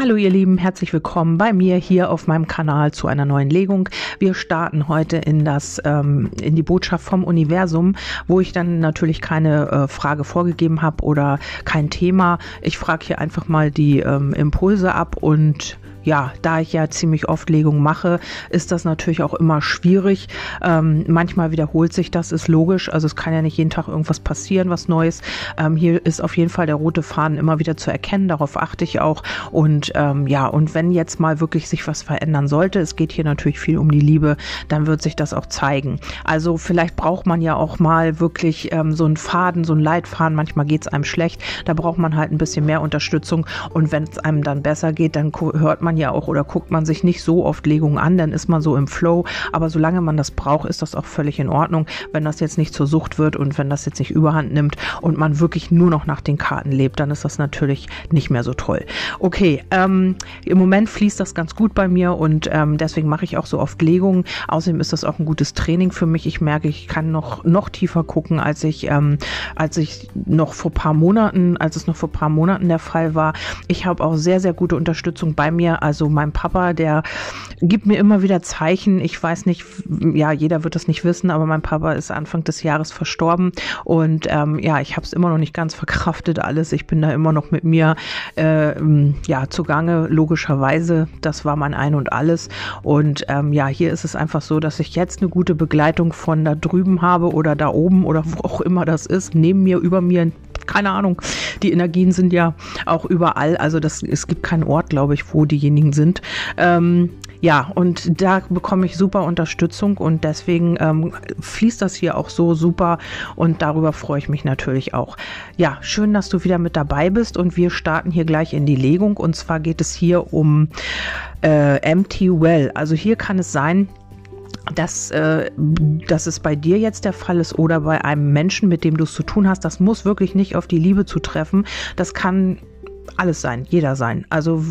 Hallo ihr Lieben, herzlich willkommen bei mir hier auf meinem Kanal zu einer neuen Legung. Wir starten heute in das ähm, in die Botschaft vom Universum, wo ich dann natürlich keine äh, Frage vorgegeben habe oder kein Thema. Ich frage hier einfach mal die ähm, Impulse ab und ja, da ich ja ziemlich oft Legungen mache, ist das natürlich auch immer schwierig. Ähm, manchmal wiederholt sich das, ist logisch. Also es kann ja nicht jeden Tag irgendwas passieren, was Neues. Ähm, hier ist auf jeden Fall der rote Faden immer wieder zu erkennen. Darauf achte ich auch. Und ähm, ja, und wenn jetzt mal wirklich sich was verändern sollte, es geht hier natürlich viel um die Liebe, dann wird sich das auch zeigen. Also vielleicht braucht man ja auch mal wirklich ähm, so einen Faden, so einen Leitfaden. Manchmal geht es einem schlecht. Da braucht man halt ein bisschen mehr Unterstützung. Und wenn es einem dann besser geht, dann hört man ja auch oder guckt man sich nicht so oft Legungen an, dann ist man so im Flow. Aber solange man das braucht, ist das auch völlig in Ordnung. Wenn das jetzt nicht zur Sucht wird und wenn das jetzt nicht überhand nimmt und man wirklich nur noch nach den Karten lebt, dann ist das natürlich nicht mehr so toll. Okay, ähm, im Moment fließt das ganz gut bei mir und ähm, deswegen mache ich auch so oft Legungen. Außerdem ist das auch ein gutes Training für mich. Ich merke, ich kann noch, noch tiefer gucken, als ich, ähm, als ich noch vor paar Monaten, als es noch vor paar Monaten der Fall war. Ich habe auch sehr, sehr gute Unterstützung bei mir also mein Papa, der gibt mir immer wieder Zeichen. Ich weiß nicht, ja, jeder wird das nicht wissen, aber mein Papa ist Anfang des Jahres verstorben und ähm, ja, ich habe es immer noch nicht ganz verkraftet alles. Ich bin da immer noch mit mir äh, ja zugange, logischerweise. Das war mein Ein und alles. Und ähm, ja, hier ist es einfach so, dass ich jetzt eine gute Begleitung von da drüben habe oder da oben oder wo auch immer das ist, neben mir, über mir, keine Ahnung. Die Energien sind ja auch überall. Also das, es gibt keinen Ort, glaube ich, wo diejenigen sind. Ähm, ja, und da bekomme ich super Unterstützung und deswegen ähm, fließt das hier auch so super und darüber freue ich mich natürlich auch. Ja, schön, dass du wieder mit dabei bist und wir starten hier gleich in die Legung und zwar geht es hier um äh, Empty Well. Also hier kann es sein, dass, äh, dass es bei dir jetzt der Fall ist oder bei einem Menschen, mit dem du es zu tun hast, das muss wirklich nicht auf die Liebe zutreffen. Das kann alles sein, jeder sein. Also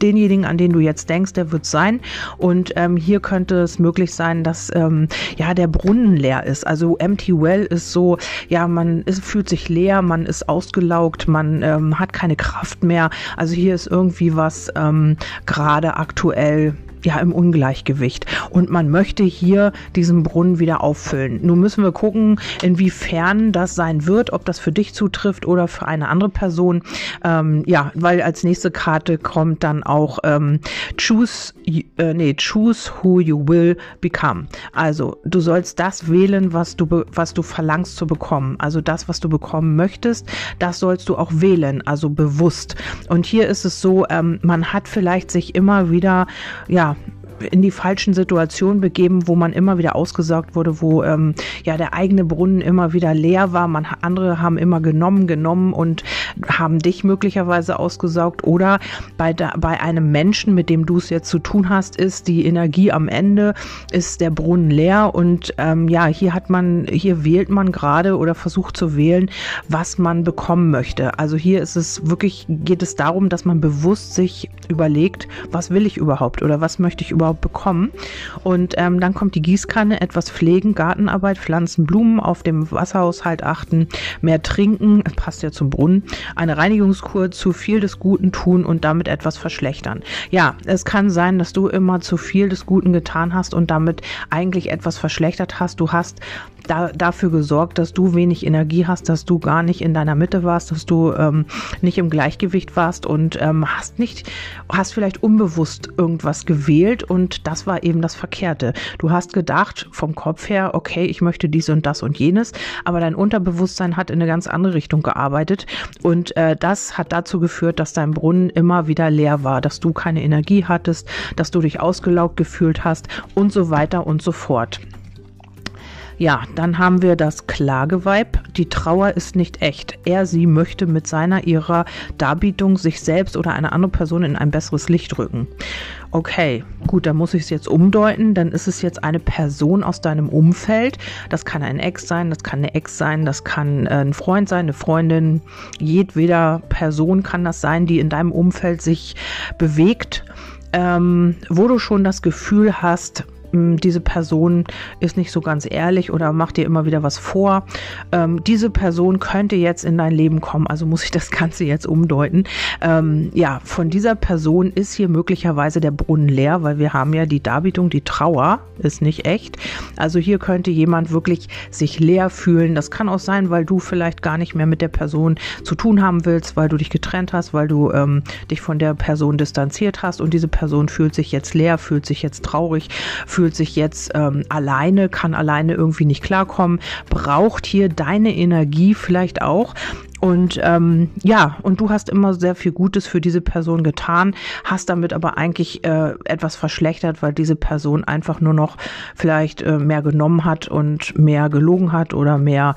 denjenigen, an den du jetzt denkst, der wird sein. Und ähm, hier könnte es möglich sein, dass ähm, ja der Brunnen leer ist. Also empty well ist so, ja, man ist, fühlt sich leer, man ist ausgelaugt, man ähm, hat keine Kraft mehr. Also hier ist irgendwie was ähm, gerade aktuell ja im Ungleichgewicht. Und man möchte hier diesen Brunnen wieder auffüllen. Nun müssen wir gucken, inwiefern das sein wird, ob das für dich zutrifft oder für eine andere Person. Ähm, ja, weil als nächste Karte kommt dann auch ähm, choose, äh, nee, choose who you will become. Also du sollst das wählen, was du, was du verlangst zu bekommen. Also das, was du bekommen möchtest, das sollst du auch wählen, also bewusst. Und hier ist es so, ähm, man hat vielleicht sich immer wieder, ja, in die falschen Situationen begeben, wo man immer wieder ausgesaugt wurde, wo ähm, ja der eigene Brunnen immer wieder leer war. Man andere haben immer genommen, genommen und haben dich möglicherweise ausgesaugt. Oder bei da, bei einem Menschen, mit dem du es jetzt zu tun hast, ist die Energie am Ende, ist der Brunnen leer und ähm, ja, hier hat man, hier wählt man gerade oder versucht zu wählen, was man bekommen möchte. Also hier ist es wirklich, geht es darum, dass man bewusst sich überlegt, was will ich überhaupt oder was möchte ich überhaupt überhaupt bekommen. Und ähm, dann kommt die Gießkanne, etwas pflegen, Gartenarbeit, Pflanzen, Blumen, auf dem Wasserhaushalt achten, mehr trinken, passt ja zum Brunnen, eine Reinigungskur, zu viel des Guten tun und damit etwas verschlechtern. Ja, es kann sein, dass du immer zu viel des Guten getan hast und damit eigentlich etwas verschlechtert hast. Du hast da, dafür gesorgt, dass du wenig Energie hast, dass du gar nicht in deiner Mitte warst, dass du ähm, nicht im Gleichgewicht warst und ähm, hast nicht, hast vielleicht unbewusst irgendwas gewählt und das war eben das Verkehrte. Du hast gedacht vom Kopf her, okay, ich möchte dies und das und jenes, aber dein Unterbewusstsein hat in eine ganz andere Richtung gearbeitet und äh, das hat dazu geführt, dass dein Brunnen immer wieder leer war, dass du keine Energie hattest, dass du dich ausgelaugt gefühlt hast und so weiter und so fort. Ja, dann haben wir das Klageweib. Die Trauer ist nicht echt. Er, sie möchte mit seiner, ihrer Darbietung sich selbst oder eine andere Person in ein besseres Licht rücken. Okay, gut, dann muss ich es jetzt umdeuten. Dann ist es jetzt eine Person aus deinem Umfeld. Das kann ein Ex sein, das kann eine Ex sein, das kann äh, ein Freund sein, eine Freundin. Jedweder Person kann das sein, die in deinem Umfeld sich bewegt, ähm, wo du schon das Gefühl hast, diese Person ist nicht so ganz ehrlich oder macht dir immer wieder was vor. Ähm, diese Person könnte jetzt in dein Leben kommen, also muss ich das Ganze jetzt umdeuten. Ähm, ja, von dieser Person ist hier möglicherweise der Brunnen leer, weil wir haben ja die Darbietung, die Trauer ist nicht echt. Also hier könnte jemand wirklich sich leer fühlen. Das kann auch sein, weil du vielleicht gar nicht mehr mit der Person zu tun haben willst, weil du dich getrennt hast, weil du ähm, dich von der Person distanziert hast und diese Person fühlt sich jetzt leer, fühlt sich jetzt traurig, fühlt sich jetzt ähm, alleine, kann alleine irgendwie nicht klarkommen, braucht hier deine Energie vielleicht auch. Und ähm, ja, und du hast immer sehr viel Gutes für diese Person getan, hast damit aber eigentlich äh, etwas verschlechtert, weil diese Person einfach nur noch vielleicht äh, mehr genommen hat und mehr gelogen hat oder mehr,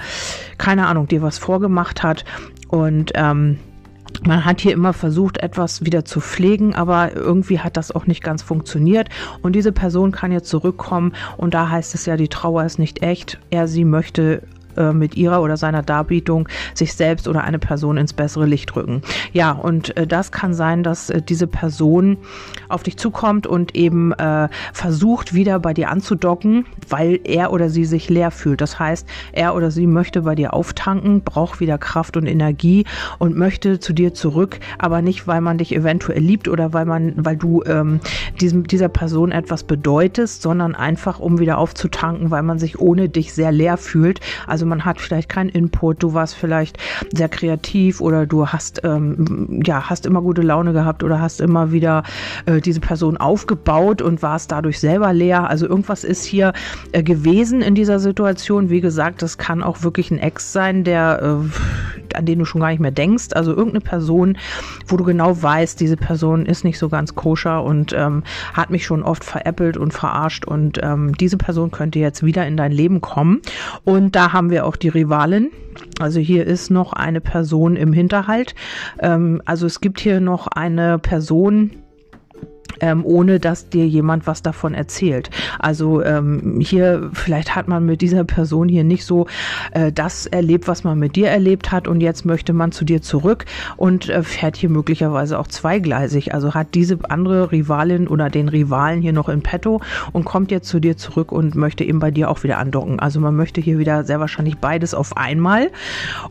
keine Ahnung, dir was vorgemacht hat. Und ähm, man hat hier immer versucht, etwas wieder zu pflegen, aber irgendwie hat das auch nicht ganz funktioniert. Und diese Person kann jetzt zurückkommen und da heißt es ja, die Trauer ist nicht echt. Er, sie möchte äh, mit ihrer oder seiner Darbietung sich selbst oder eine Person ins bessere Licht rücken. Ja, und äh, das kann sein, dass äh, diese Person auf dich zukommt und eben äh, versucht, wieder bei dir anzudocken, weil er oder sie sich leer fühlt. Das heißt, er oder sie möchte bei dir auftanken, braucht wieder Kraft und Energie und möchte zu dir zurück, aber nicht, weil man dich eventuell liebt oder weil man, weil du ähm, diesem, dieser Person etwas bedeutest, sondern einfach, um wieder aufzutanken, weil man sich ohne dich sehr leer fühlt. Also man hat vielleicht keinen Input, du warst vielleicht sehr kreativ oder du hast, ähm, ja, hast immer gute Laune gehabt oder hast immer wieder äh, diese Person aufgebaut und warst dadurch selber leer. Also irgendwas ist hier äh, gewesen in dieser Situation. Wie gesagt, das kann auch wirklich ein Ex sein, der, äh, an den du schon gar nicht mehr denkst. Also irgendeine Person, wo du genau weißt, diese Person ist nicht so ganz koscher und ähm, hat mich schon oft veräppelt und verarscht und ähm, diese Person könnte jetzt wieder in dein Leben kommen. Und da haben wir wir auch die Rivalin. Also hier ist noch eine Person im Hinterhalt. Ähm, also es gibt hier noch eine Person, ähm, ohne dass dir jemand was davon erzählt. Also ähm, hier, vielleicht hat man mit dieser Person hier nicht so äh, das erlebt, was man mit dir erlebt hat und jetzt möchte man zu dir zurück und äh, fährt hier möglicherweise auch zweigleisig. Also hat diese andere Rivalin oder den Rivalen hier noch in petto und kommt jetzt zu dir zurück und möchte eben bei dir auch wieder andocken. Also man möchte hier wieder sehr wahrscheinlich beides auf einmal.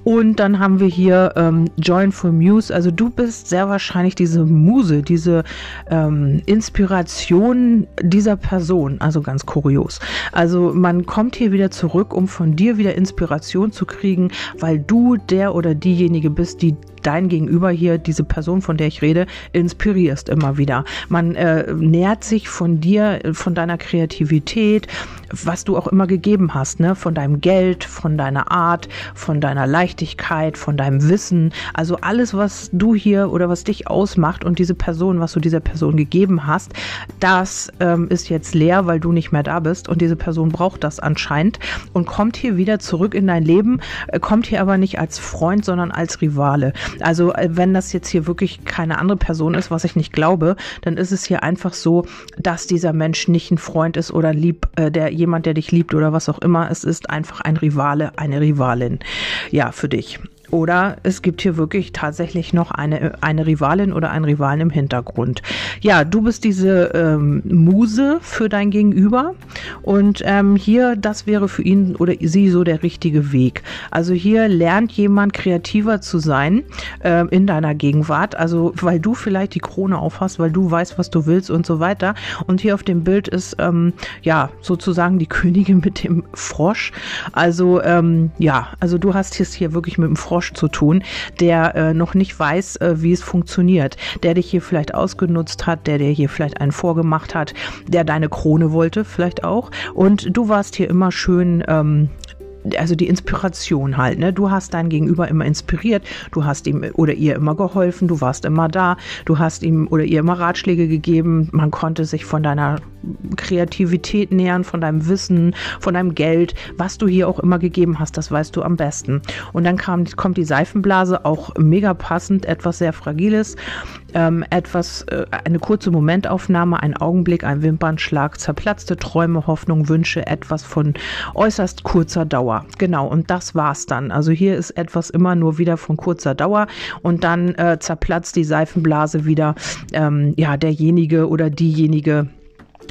Und dann haben wir hier ähm, Joyful Muse. Also du bist sehr wahrscheinlich diese Muse, diese ähm, Inspiration dieser Person. Also ganz kurios. Also man kommt hier wieder zurück, um von dir wieder Inspiration zu kriegen, weil du der oder diejenige bist, die dein Gegenüber hier, diese Person, von der ich rede, inspirierst immer wieder. Man äh, nährt sich von dir, von deiner Kreativität, was du auch immer gegeben hast, ne? von deinem Geld, von deiner Art, von deiner Leichtigkeit, von deinem Wissen. Also alles, was du hier oder was dich ausmacht und diese Person, was du dieser Person gegeben hast, das ähm, ist jetzt leer, weil du nicht mehr da bist und diese Person braucht das anscheinend und kommt hier wieder zurück in dein Leben, äh, kommt hier aber nicht als Freund, sondern als Rivale. Also äh, wenn das jetzt hier wirklich keine andere Person ist, was ich nicht glaube, dann ist es hier einfach so, dass dieser Mensch nicht ein Freund ist oder lieb, äh, der jemand, der dich liebt oder was auch immer. Es ist einfach ein Rivale, eine Rivalin. Ja, für dich. Oder es gibt hier wirklich tatsächlich noch eine, eine Rivalin oder einen Rivalen im Hintergrund. Ja, du bist diese ähm, Muse für dein Gegenüber und ähm, hier, das wäre für ihn oder sie so der richtige Weg. Also hier lernt jemand kreativer zu sein äh, in deiner Gegenwart, also weil du vielleicht die Krone aufhast, weil du weißt, was du willst und so weiter. Und hier auf dem Bild ist ähm, ja sozusagen die Königin mit dem Frosch. Also ähm, ja, also du hast es hier wirklich mit dem Frosch Frosch zu tun, der äh, noch nicht weiß, äh, wie es funktioniert, der dich hier vielleicht ausgenutzt hat, der dir hier vielleicht einen vorgemacht hat, der deine Krone wollte vielleicht auch. Und du warst hier immer schön ähm, also die Inspiration halt, ne? Du hast dein Gegenüber immer inspiriert, du hast ihm oder ihr immer geholfen, du warst immer da, du hast ihm oder ihr immer Ratschläge gegeben, man konnte sich von deiner Kreativität nähern, von deinem Wissen, von deinem Geld, was du hier auch immer gegeben hast, das weißt du am besten. Und dann kam, kommt die Seifenblase, auch mega passend, etwas sehr Fragiles, ähm, etwas, äh, eine kurze Momentaufnahme, ein Augenblick, ein Wimpernschlag, zerplatzte Träume, Hoffnung, Wünsche, etwas von äußerst kurzer Dauer. Genau, und das war's dann. Also hier ist etwas immer nur wieder von kurzer Dauer und dann äh, zerplatzt die Seifenblase wieder, ähm, ja, derjenige oder diejenige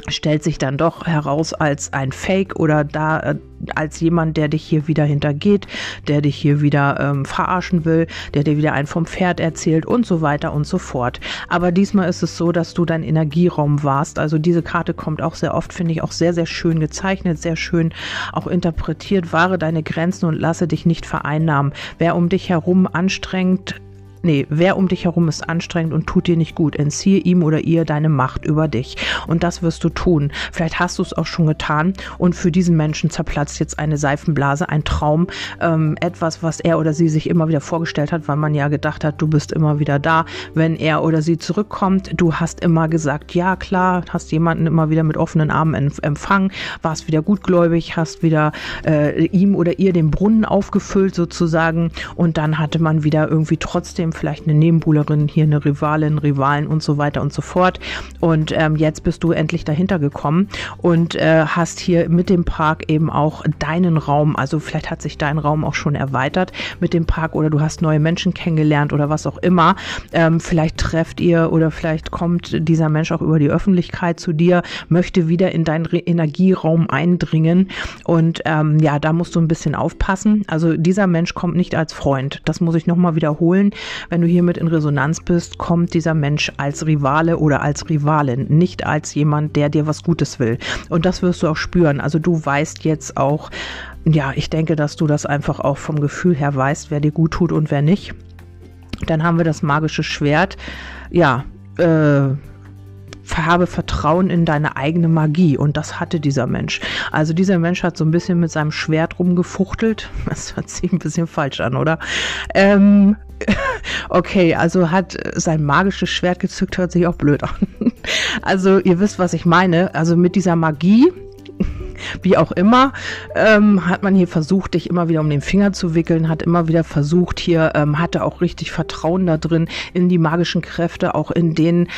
stellt sich dann doch heraus als ein Fake oder da äh, als jemand, der dich hier wieder hintergeht, der dich hier wieder ähm, verarschen will, der dir wieder einen vom Pferd erzählt und so weiter und so fort. Aber diesmal ist es so, dass du dein Energieraum warst. Also diese Karte kommt auch sehr oft, finde ich, auch sehr, sehr schön gezeichnet, sehr schön auch interpretiert. Wahre deine Grenzen und lasse dich nicht vereinnahmen. Wer um dich herum anstrengt, Nee, wer um dich herum ist anstrengend und tut dir nicht gut, entziehe ihm oder ihr deine Macht über dich. Und das wirst du tun. Vielleicht hast du es auch schon getan und für diesen Menschen zerplatzt jetzt eine Seifenblase, ein Traum, ähm, etwas, was er oder sie sich immer wieder vorgestellt hat, weil man ja gedacht hat, du bist immer wieder da, wenn er oder sie zurückkommt. Du hast immer gesagt, ja klar, hast jemanden immer wieder mit offenen Armen empfangen, warst wieder gutgläubig, hast wieder äh, ihm oder ihr den Brunnen aufgefüllt sozusagen und dann hatte man wieder irgendwie trotzdem vielleicht eine Nebenbuhlerin, hier eine Rivalin, Rivalen und so weiter und so fort. Und ähm, jetzt bist du endlich dahinter gekommen und äh, hast hier mit dem Park eben auch deinen Raum, also vielleicht hat sich dein Raum auch schon erweitert mit dem Park oder du hast neue Menschen kennengelernt oder was auch immer. Ähm, vielleicht trefft ihr oder vielleicht kommt dieser Mensch auch über die Öffentlichkeit zu dir, möchte wieder in deinen Re Energieraum eindringen und ähm, ja, da musst du ein bisschen aufpassen. Also dieser Mensch kommt nicht als Freund. Das muss ich nochmal wiederholen. Wenn du hiermit in Resonanz bist, kommt dieser Mensch als Rivale oder als Rivalin, nicht als jemand, der dir was Gutes will. Und das wirst du auch spüren. Also du weißt jetzt auch, ja, ich denke, dass du das einfach auch vom Gefühl her weißt, wer dir gut tut und wer nicht. Dann haben wir das magische Schwert. Ja, äh, habe Vertrauen in deine eigene Magie. Und das hatte dieser Mensch. Also dieser Mensch hat so ein bisschen mit seinem Schwert rumgefuchtelt. Das hört sich ein bisschen falsch an, oder? Ähm, okay, also hat sein magisches Schwert gezückt, hört sich auch blöd an. Also ihr wisst, was ich meine. Also mit dieser Magie wie auch immer, ähm, hat man hier versucht, dich immer wieder um den Finger zu wickeln, hat immer wieder versucht, hier ähm, hatte auch richtig Vertrauen da drin in die magischen Kräfte, auch in den,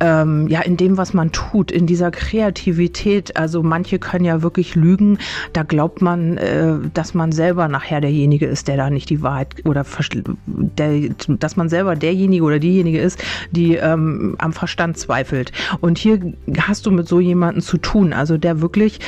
ähm, ja, in dem, was man tut, in dieser Kreativität. Also manche können ja wirklich lügen. Da glaubt man, äh, dass man selber nachher derjenige ist, der da nicht die Wahrheit oder der, dass man selber derjenige oder diejenige ist, die ähm, am Verstand zweifelt. Und hier hast du mit so jemanden zu tun, also der wirklich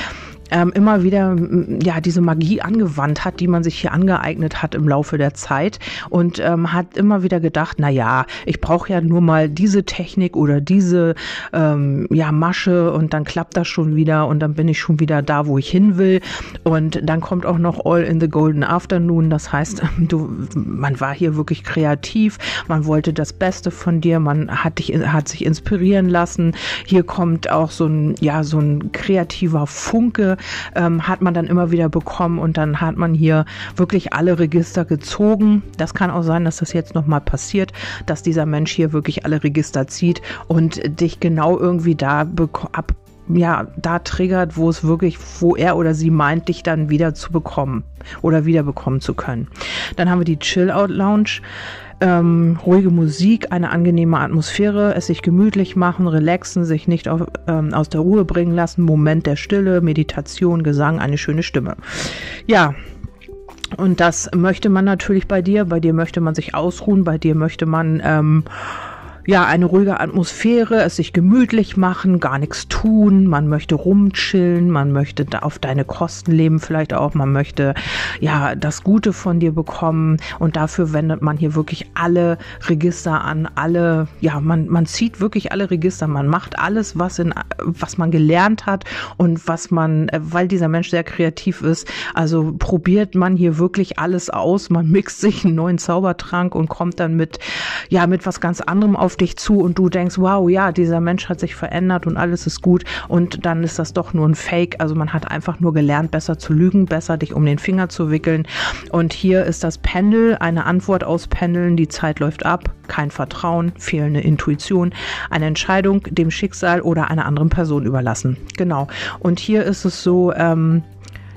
ähm, immer wieder ja diese Magie angewandt hat, die man sich hier angeeignet hat im Laufe der Zeit und ähm, hat immer wieder gedacht, na ja, ich brauche ja nur mal diese Technik oder diese ähm, ja Masche und dann klappt das schon wieder und dann bin ich schon wieder da, wo ich hin will und dann kommt auch noch All in the Golden Afternoon, das heißt, du, man war hier wirklich kreativ, man wollte das Beste von dir, man hat dich hat sich inspirieren lassen. Hier kommt auch so ein ja so ein kreativer Funke ähm, hat man dann immer wieder bekommen und dann hat man hier wirklich alle Register gezogen. Das kann auch sein, dass das jetzt nochmal passiert, dass dieser Mensch hier wirklich alle Register zieht und dich genau irgendwie da ab ja, da triggert, wo es wirklich, wo er oder sie meint, dich dann wieder zu bekommen oder wieder bekommen zu können. Dann haben wir die Chill-Out Lounge ähm, ruhige Musik, eine angenehme Atmosphäre, es sich gemütlich machen, relaxen, sich nicht auf, ähm, aus der Ruhe bringen lassen, Moment der Stille, Meditation, Gesang, eine schöne Stimme. Ja, und das möchte man natürlich bei dir. Bei dir möchte man sich ausruhen, bei dir möchte man ähm, ja, eine ruhige Atmosphäre, es sich gemütlich machen, gar nichts tun, man möchte rumchillen, man möchte auf deine Kosten leben vielleicht auch, man möchte ja das Gute von dir bekommen. Und dafür wendet man hier wirklich alle Register an, alle, ja, man, man zieht wirklich alle Register, man macht alles, was in, was man gelernt hat und was man, äh, weil dieser Mensch sehr kreativ ist, also probiert man hier wirklich alles aus, man mixt sich einen neuen Zaubertrank und kommt dann mit, ja, mit was ganz anderem auf dich zu und du denkst, wow, ja, dieser Mensch hat sich verändert und alles ist gut und dann ist das doch nur ein Fake. Also man hat einfach nur gelernt, besser zu lügen, besser dich um den Finger zu wickeln. Und hier ist das Pendel, eine Antwort auspendeln, die Zeit läuft ab, kein Vertrauen, fehlende Intuition, eine Entscheidung dem Schicksal oder einer anderen Person überlassen. Genau. Und hier ist es so, ähm,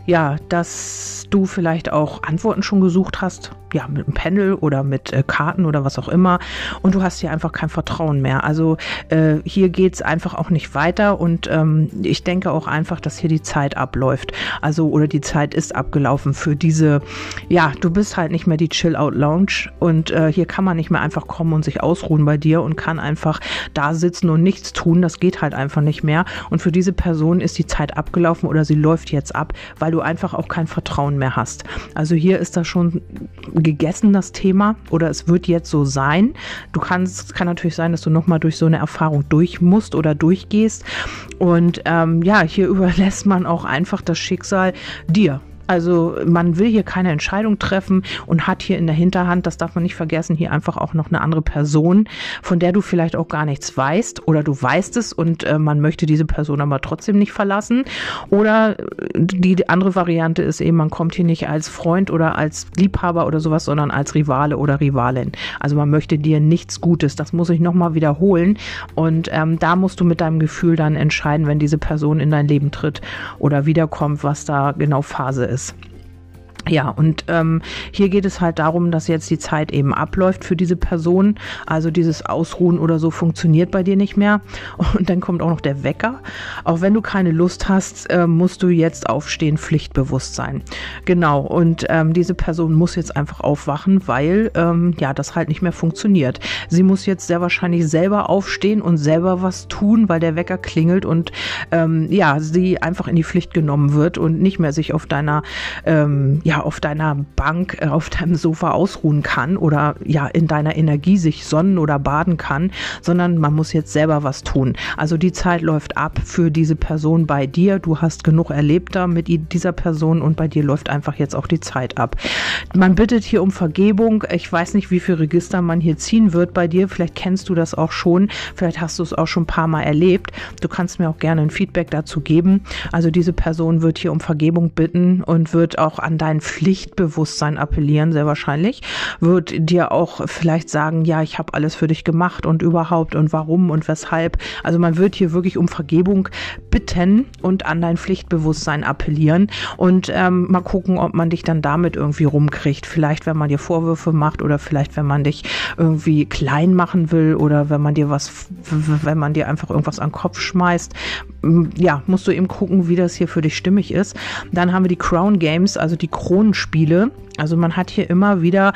ja, dass du vielleicht auch Antworten schon gesucht hast ja, mit einem Pendel oder mit äh, Karten oder was auch immer und du hast hier einfach kein Vertrauen mehr. Also äh, hier geht's einfach auch nicht weiter und ähm, ich denke auch einfach, dass hier die Zeit abläuft. Also oder die Zeit ist abgelaufen für diese, ja, du bist halt nicht mehr die Chill-Out-Lounge und äh, hier kann man nicht mehr einfach kommen und sich ausruhen bei dir und kann einfach da sitzen und nichts tun. Das geht halt einfach nicht mehr. Und für diese Person ist die Zeit abgelaufen oder sie läuft jetzt ab, weil du einfach auch kein Vertrauen mehr hast. Also hier ist das schon gegessen, das Thema, oder es wird jetzt so sein. Du kannst, es kann natürlich sein, dass du nochmal durch so eine Erfahrung durch musst oder durchgehst. Und ähm, ja, hier überlässt man auch einfach das Schicksal dir. Also man will hier keine Entscheidung treffen und hat hier in der Hinterhand, das darf man nicht vergessen, hier einfach auch noch eine andere Person, von der du vielleicht auch gar nichts weißt oder du weißt es und äh, man möchte diese Person aber trotzdem nicht verlassen. Oder äh, die andere Variante ist eben, man kommt hier nicht als Freund oder als Liebhaber oder sowas, sondern als Rivale oder Rivalin. Also man möchte dir nichts Gutes. Das muss ich nochmal wiederholen. Und ähm, da musst du mit deinem Gefühl dann entscheiden, wenn diese Person in dein Leben tritt oder wiederkommt, was da genau Phase ist. is. Ja, und ähm, hier geht es halt darum, dass jetzt die Zeit eben abläuft für diese Person. Also dieses Ausruhen oder so funktioniert bei dir nicht mehr. Und dann kommt auch noch der Wecker. Auch wenn du keine Lust hast, äh, musst du jetzt aufstehen, pflichtbewusst sein. Genau, und ähm, diese Person muss jetzt einfach aufwachen, weil ähm, ja das halt nicht mehr funktioniert. Sie muss jetzt sehr wahrscheinlich selber aufstehen und selber was tun, weil der Wecker klingelt und ähm, ja, sie einfach in die Pflicht genommen wird und nicht mehr sich auf deiner ähm, ja, auf deiner Bank, äh, auf deinem Sofa ausruhen kann oder ja in deiner Energie sich sonnen oder baden kann, sondern man muss jetzt selber was tun. Also die Zeit läuft ab für diese Person bei dir. Du hast genug erlebt da mit dieser Person und bei dir läuft einfach jetzt auch die Zeit ab. Man bittet hier um Vergebung. Ich weiß nicht, wie viel Register man hier ziehen wird bei dir. Vielleicht kennst du das auch schon. Vielleicht hast du es auch schon ein paar Mal erlebt. Du kannst mir auch gerne ein Feedback dazu geben. Also diese Person wird hier um Vergebung bitten und wird auch an deinen Pflichtbewusstsein appellieren, sehr wahrscheinlich, wird dir auch vielleicht sagen, ja, ich habe alles für dich gemacht und überhaupt und warum und weshalb. Also man wird hier wirklich um Vergebung bitten und an dein Pflichtbewusstsein appellieren und ähm, mal gucken, ob man dich dann damit irgendwie rumkriegt. Vielleicht, wenn man dir Vorwürfe macht oder vielleicht, wenn man dich irgendwie klein machen will oder wenn man dir was, wenn man dir einfach irgendwas an den Kopf schmeißt. Ja, musst du eben gucken, wie das hier für dich stimmig ist. Dann haben wir die Crown Games, also die Kronenspiele. Also man hat hier immer wieder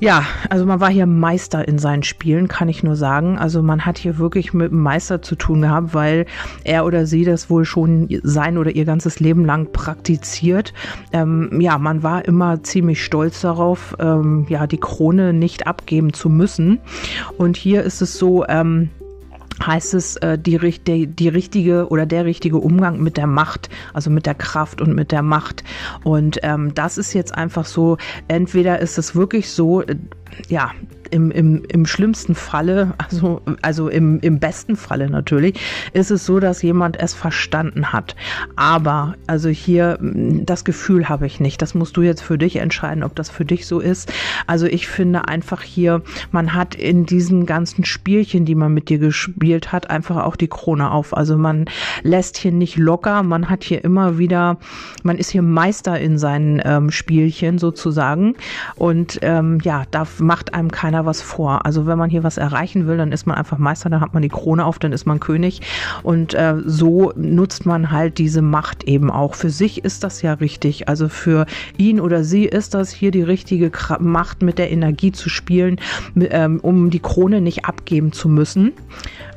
ja, also man war hier Meister in seinen Spielen, kann ich nur sagen. Also man hat hier wirklich mit einem Meister zu tun gehabt, weil er oder sie das wohl schon sein oder ihr ganzes Leben lang praktiziert. Ähm, ja, man war immer ziemlich stolz darauf, ähm, ja, die Krone nicht abgeben zu müssen. Und hier ist es so, ähm, heißt es äh, die, die, die richtige oder der richtige Umgang mit der Macht, also mit der Kraft und mit der Macht. Und ähm, das ist jetzt einfach so, entweder ist es wirklich so, äh, ja, im, im, im schlimmsten Falle, also, also im, im besten Falle natürlich, ist es so, dass jemand es verstanden hat. Aber, also hier, das Gefühl habe ich nicht. Das musst du jetzt für dich entscheiden, ob das für dich so ist. Also ich finde einfach hier, man hat in diesen ganzen Spielchen, die man mit dir gespielt hat, einfach auch die Krone auf. Also man lässt hier nicht locker, man hat hier immer wieder, man ist hier Meister in seinen ähm, Spielchen sozusagen. Und ähm, ja, da macht einem keiner was vor. Also wenn man hier was erreichen will, dann ist man einfach Meister, dann hat man die Krone auf, dann ist man König. Und äh, so nutzt man halt diese Macht eben auch. Für sich ist das ja richtig. Also für ihn oder sie ist das hier die richtige Macht, mit der Energie zu spielen, ähm, um die Krone nicht abgeben zu müssen.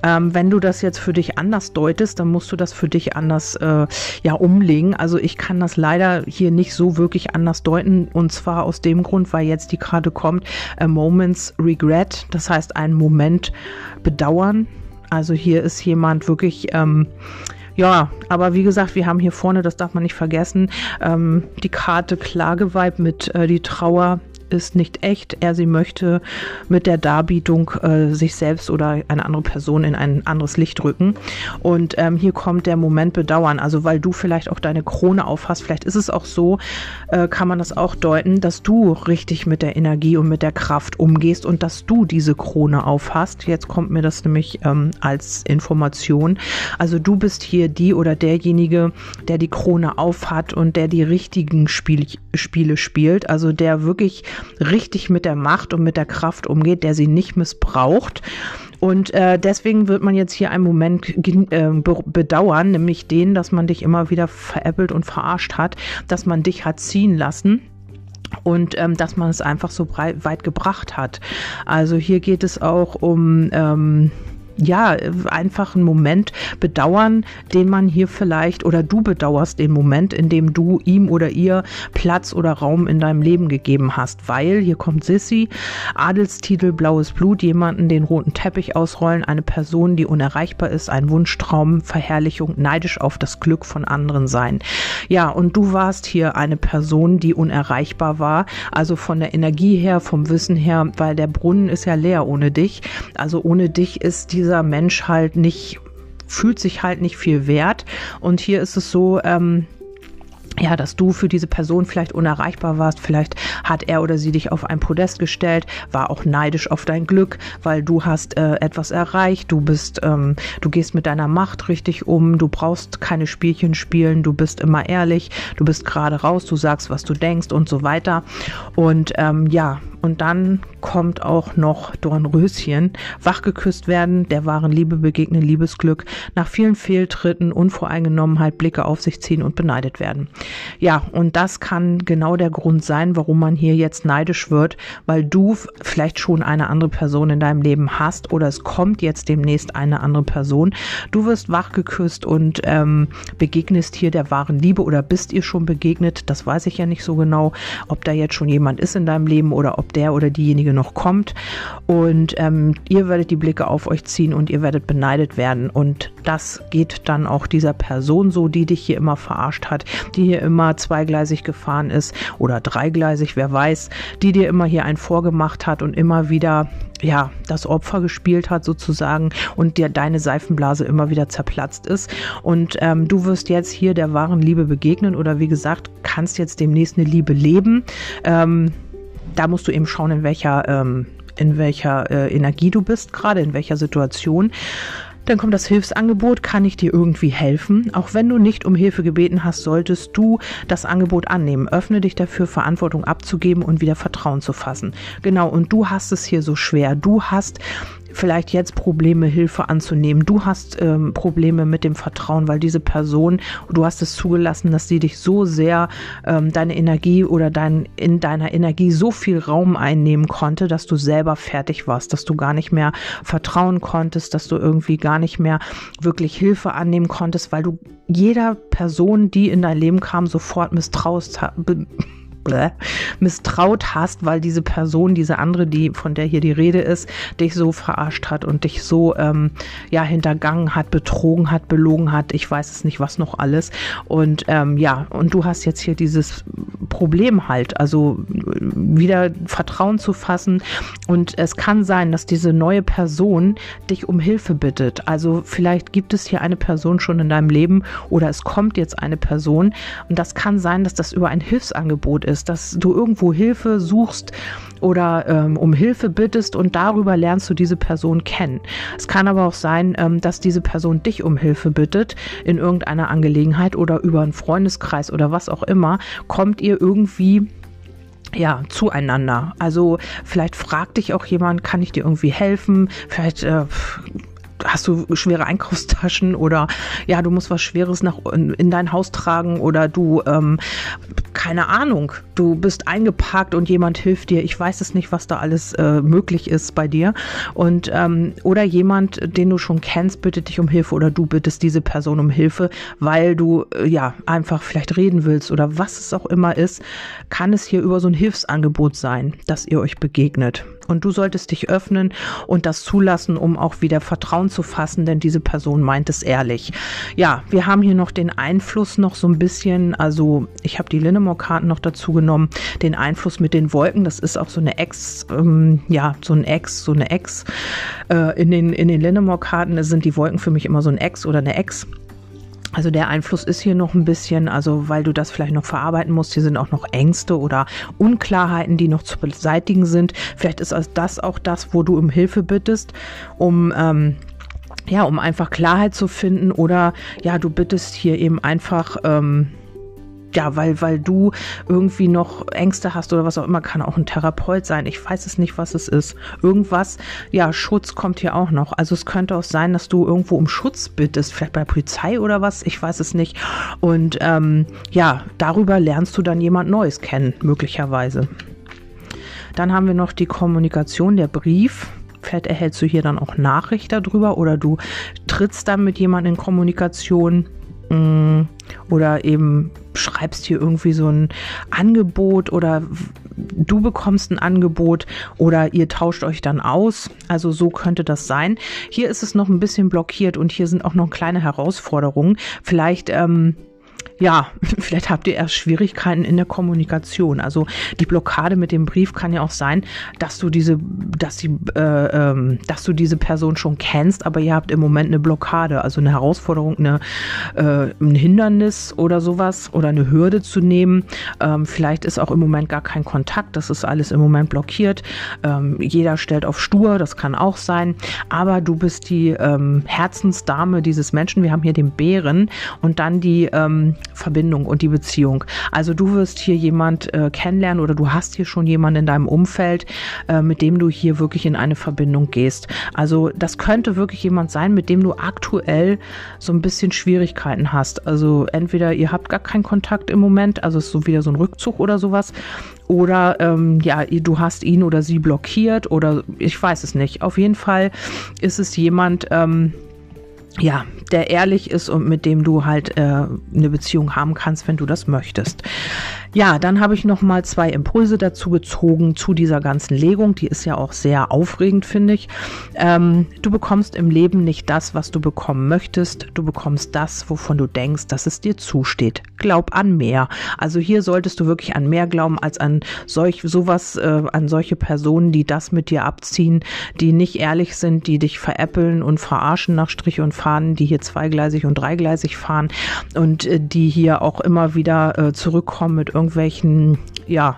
Ähm, wenn du das jetzt für dich anders deutest, dann musst du das für dich anders äh, ja umlegen. Also ich kann das leider hier nicht so wirklich anders deuten und zwar aus dem Grund, weil jetzt die Karte kommt, a moment's regret, das heißt einen Moment bedauern. Also hier ist jemand wirklich ähm, ja, aber wie gesagt, wir haben hier vorne, das darf man nicht vergessen, ähm, die Karte Klageweib mit äh, die Trauer ist nicht echt. Er sie möchte mit der Darbietung äh, sich selbst oder eine andere Person in ein anderes Licht rücken. Und ähm, hier kommt der Moment bedauern. Also weil du vielleicht auch deine Krone aufhast, vielleicht ist es auch so, äh, kann man das auch deuten, dass du richtig mit der Energie und mit der Kraft umgehst und dass du diese Krone aufhast. Jetzt kommt mir das nämlich ähm, als Information. Also du bist hier die oder derjenige, der die Krone aufhat und der die richtigen Spiel Spiele spielt. Also der wirklich richtig mit der Macht und mit der Kraft umgeht, der sie nicht missbraucht. Und äh, deswegen wird man jetzt hier einen Moment äh, bedauern, nämlich den, dass man dich immer wieder veräppelt und verarscht hat, dass man dich hat ziehen lassen und ähm, dass man es einfach so breit, weit gebracht hat. Also hier geht es auch um ähm, ja, einfach einen Moment bedauern, den man hier vielleicht oder du bedauerst den Moment, in dem du ihm oder ihr Platz oder Raum in deinem Leben gegeben hast, weil hier kommt Sissy, Adelstitel blaues Blut, jemanden den roten Teppich ausrollen, eine Person, die unerreichbar ist, ein Wunschtraum, Verherrlichung, neidisch auf das Glück von anderen sein. Ja, und du warst hier eine Person, die unerreichbar war, also von der Energie her, vom Wissen her, weil der Brunnen ist ja leer ohne dich. Also ohne dich ist diese dieser Mensch halt nicht, fühlt sich halt nicht viel wert. Und hier ist es so, ähm, ja, dass du für diese Person vielleicht unerreichbar warst, vielleicht hat er oder sie dich auf ein Podest gestellt, war auch neidisch auf dein Glück, weil du hast äh, etwas erreicht, du bist, ähm, du gehst mit deiner Macht richtig um, du brauchst keine Spielchen spielen, du bist immer ehrlich, du bist gerade raus, du sagst, was du denkst und so weiter. Und ähm, ja, und dann kommt auch noch Dornröschen, wachgeküsst werden, der wahren Liebe begegnen, Liebesglück, nach vielen Fehltritten, Unvoreingenommenheit, Blicke auf sich ziehen und beneidet werden. Ja, und das kann genau der Grund sein, warum man hier jetzt neidisch wird, weil du vielleicht schon eine andere Person in deinem Leben hast oder es kommt jetzt demnächst eine andere Person. Du wirst wachgeküsst und ähm, begegnest hier der wahren Liebe oder bist ihr schon begegnet. Das weiß ich ja nicht so genau, ob da jetzt schon jemand ist in deinem Leben oder ob der oder diejenige noch kommt. Und ähm, ihr werdet die Blicke auf euch ziehen und ihr werdet beneidet werden. Und das geht dann auch dieser Person so, die dich hier immer verarscht hat, die hier immer zweigleisig gefahren ist oder dreigleisig, wer weiß, die dir immer hier ein vorgemacht hat und immer wieder ja, das Opfer gespielt hat sozusagen und dir deine Seifenblase immer wieder zerplatzt ist. Und ähm, du wirst jetzt hier der wahren Liebe begegnen oder wie gesagt, kannst jetzt demnächst eine Liebe leben. Ähm, da musst du eben schauen, in welcher, ähm, in welcher äh, Energie du bist, gerade in welcher Situation. Dann kommt das Hilfsangebot, kann ich dir irgendwie helfen? Auch wenn du nicht um Hilfe gebeten hast, solltest du das Angebot annehmen. Öffne dich dafür, Verantwortung abzugeben und wieder Vertrauen zu fassen. Genau, und du hast es hier so schwer. Du hast vielleicht jetzt Probleme, Hilfe anzunehmen. Du hast ähm, Probleme mit dem Vertrauen, weil diese Person, du hast es zugelassen, dass sie dich so sehr ähm, deine Energie oder dein, in deiner Energie so viel Raum einnehmen konnte, dass du selber fertig warst, dass du gar nicht mehr vertrauen konntest, dass du irgendwie gar nicht mehr wirklich Hilfe annehmen konntest, weil du jeder Person, die in dein Leben kam, sofort misstraust bläh, misstraut hast, weil diese Person, diese andere, die von der hier die Rede ist, dich so verarscht hat und dich so ähm, ja hintergangen hat, betrogen hat, belogen hat. Ich weiß es nicht, was noch alles. Und ähm, ja, und du hast jetzt hier dieses Problem halt, also wieder Vertrauen zu fassen. Und es kann sein, dass diese neue Person dich um Hilfe bittet. Also vielleicht gibt es hier eine Person schon in deinem Leben oder es kommt jetzt eine Person. Und das kann sein, dass das über ein Hilfsangebot ist ist, dass du irgendwo Hilfe suchst oder ähm, um Hilfe bittest und darüber lernst du diese Person kennen. Es kann aber auch sein, ähm, dass diese Person dich um Hilfe bittet in irgendeiner Angelegenheit oder über einen Freundeskreis oder was auch immer, kommt ihr irgendwie ja, zueinander. Also vielleicht fragt dich auch jemand, kann ich dir irgendwie helfen? Vielleicht äh, hast du schwere Einkaufstaschen oder ja, du musst was Schweres nach in, in dein Haus tragen oder du ähm, keine Ahnung, du bist eingepackt und jemand hilft dir. Ich weiß es nicht, was da alles äh, möglich ist bei dir. Und ähm, oder jemand, den du schon kennst, bittet dich um Hilfe oder du bittest diese Person um Hilfe, weil du äh, ja einfach vielleicht reden willst oder was es auch immer ist, kann es hier über so ein Hilfsangebot sein, dass ihr euch begegnet. Und du solltest dich öffnen und das zulassen, um auch wieder Vertrauen zu fassen, denn diese Person meint es ehrlich. Ja, wir haben hier noch den Einfluss noch so ein bisschen, also ich habe die Linnemore-Karten noch dazu genommen, den Einfluss mit den Wolken. Das ist auch so eine Ex, ähm, ja, so ein Ex, so eine Ex. Äh, in den, in den Linnemore-Karten sind die Wolken für mich immer so ein Ex oder eine Ex. Also der Einfluss ist hier noch ein bisschen, also weil du das vielleicht noch verarbeiten musst. Hier sind auch noch Ängste oder Unklarheiten, die noch zu beseitigen sind. Vielleicht ist das auch das, wo du um Hilfe bittest, um ähm, ja, um einfach Klarheit zu finden oder ja, du bittest hier eben einfach ähm, ja, weil, weil du irgendwie noch Ängste hast oder was auch immer, kann auch ein Therapeut sein. Ich weiß es nicht, was es ist. Irgendwas, ja, Schutz kommt hier auch noch. Also es könnte auch sein, dass du irgendwo um Schutz bittest, vielleicht bei der Polizei oder was, ich weiß es nicht. Und ähm, ja, darüber lernst du dann jemand Neues kennen, möglicherweise. Dann haben wir noch die Kommunikation, der Brief. Vielleicht erhältst du hier dann auch Nachricht darüber oder du trittst dann mit jemandem in Kommunikation mm, oder eben schreibst hier irgendwie so ein Angebot oder du bekommst ein Angebot oder ihr tauscht euch dann aus. Also so könnte das sein. Hier ist es noch ein bisschen blockiert und hier sind auch noch kleine Herausforderungen. Vielleicht ähm, ja, vielleicht habt ihr erst Schwierigkeiten in der Kommunikation. Also die Blockade mit dem Brief kann ja auch sein, dass du diese, dass die, äh, ähm, dass du diese Person schon kennst, aber ihr habt im Moment eine Blockade, also eine Herausforderung, eine, äh, ein Hindernis oder sowas oder eine Hürde zu nehmen. Ähm, vielleicht ist auch im Moment gar kein Kontakt, das ist alles im Moment blockiert. Ähm, jeder stellt auf stur, das kann auch sein. Aber du bist die ähm, Herzensdame dieses Menschen. Wir haben hier den Bären und dann die ähm, Verbindung und die Beziehung. Also du wirst hier jemand äh, kennenlernen oder du hast hier schon jemanden in deinem Umfeld, äh, mit dem du hier wirklich in eine Verbindung gehst. Also das könnte wirklich jemand sein, mit dem du aktuell so ein bisschen Schwierigkeiten hast. Also entweder ihr habt gar keinen Kontakt im Moment, also ist so wieder so ein Rückzug oder sowas, oder ähm, ja, du hast ihn oder sie blockiert oder ich weiß es nicht. Auf jeden Fall ist es jemand, ähm, ja, der ehrlich ist und mit dem du halt äh, eine Beziehung haben kannst, wenn du das möchtest. Ja, dann habe ich noch mal zwei Impulse dazu gezogen zu dieser ganzen Legung. Die ist ja auch sehr aufregend, finde ich. Ähm, du bekommst im Leben nicht das, was du bekommen möchtest. Du bekommst das, wovon du denkst, dass es dir zusteht. Glaub an mehr. Also hier solltest du wirklich an mehr glauben als an solch sowas, äh, an solche Personen, die das mit dir abziehen, die nicht ehrlich sind, die dich veräppeln und verarschen nach Strich und Faden, die hier zweigleisig und dreigleisig fahren und äh, die hier auch immer wieder äh, zurückkommen mit irgendwelchen, ja,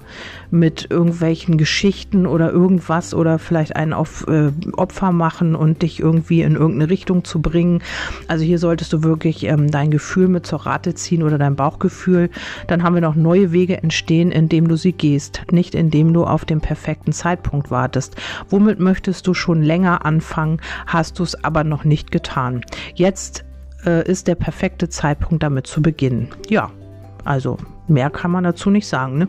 mit irgendwelchen Geschichten oder irgendwas oder vielleicht einen auf äh, Opfer machen und dich irgendwie in irgendeine Richtung zu bringen. Also hier solltest du wirklich ähm, dein Gefühl mit zur Rate ziehen oder dein Bauchgefühl. Dann haben wir noch neue Wege entstehen, indem du sie gehst, nicht indem du auf den perfekten Zeitpunkt wartest. Womit möchtest du schon länger anfangen, hast du es aber noch nicht getan. Jetzt äh, ist der perfekte Zeitpunkt damit zu beginnen. Ja, also mehr kann man dazu nicht sagen. Ne?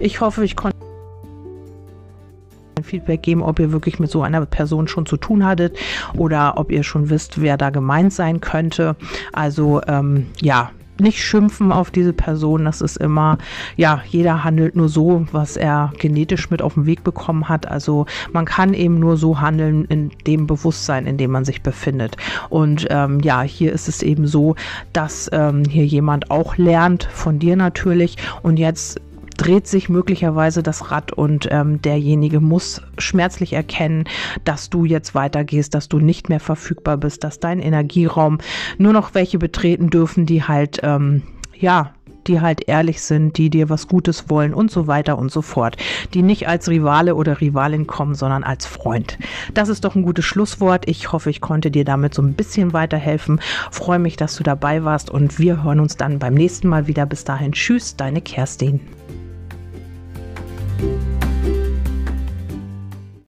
Ich hoffe, ich konnte ein Feedback geben, ob ihr wirklich mit so einer Person schon zu tun hattet oder ob ihr schon wisst, wer da gemeint sein könnte. Also ähm, ja, nicht schimpfen auf diese Person. Das ist immer, ja, jeder handelt nur so, was er genetisch mit auf den Weg bekommen hat. Also man kann eben nur so handeln in dem Bewusstsein, in dem man sich befindet. Und ähm, ja, hier ist es eben so, dass ähm, hier jemand auch lernt von dir natürlich und jetzt dreht sich möglicherweise das Rad und ähm, derjenige muss schmerzlich erkennen, dass du jetzt weitergehst, dass du nicht mehr verfügbar bist, dass dein Energieraum nur noch welche betreten dürfen, die halt, ähm, ja, die halt ehrlich sind, die dir was Gutes wollen und so weiter und so fort. Die nicht als Rivale oder Rivalin kommen, sondern als Freund. Das ist doch ein gutes Schlusswort. Ich hoffe, ich konnte dir damit so ein bisschen weiterhelfen. Freue mich, dass du dabei warst und wir hören uns dann beim nächsten Mal wieder. Bis dahin, tschüss, deine Kerstin. you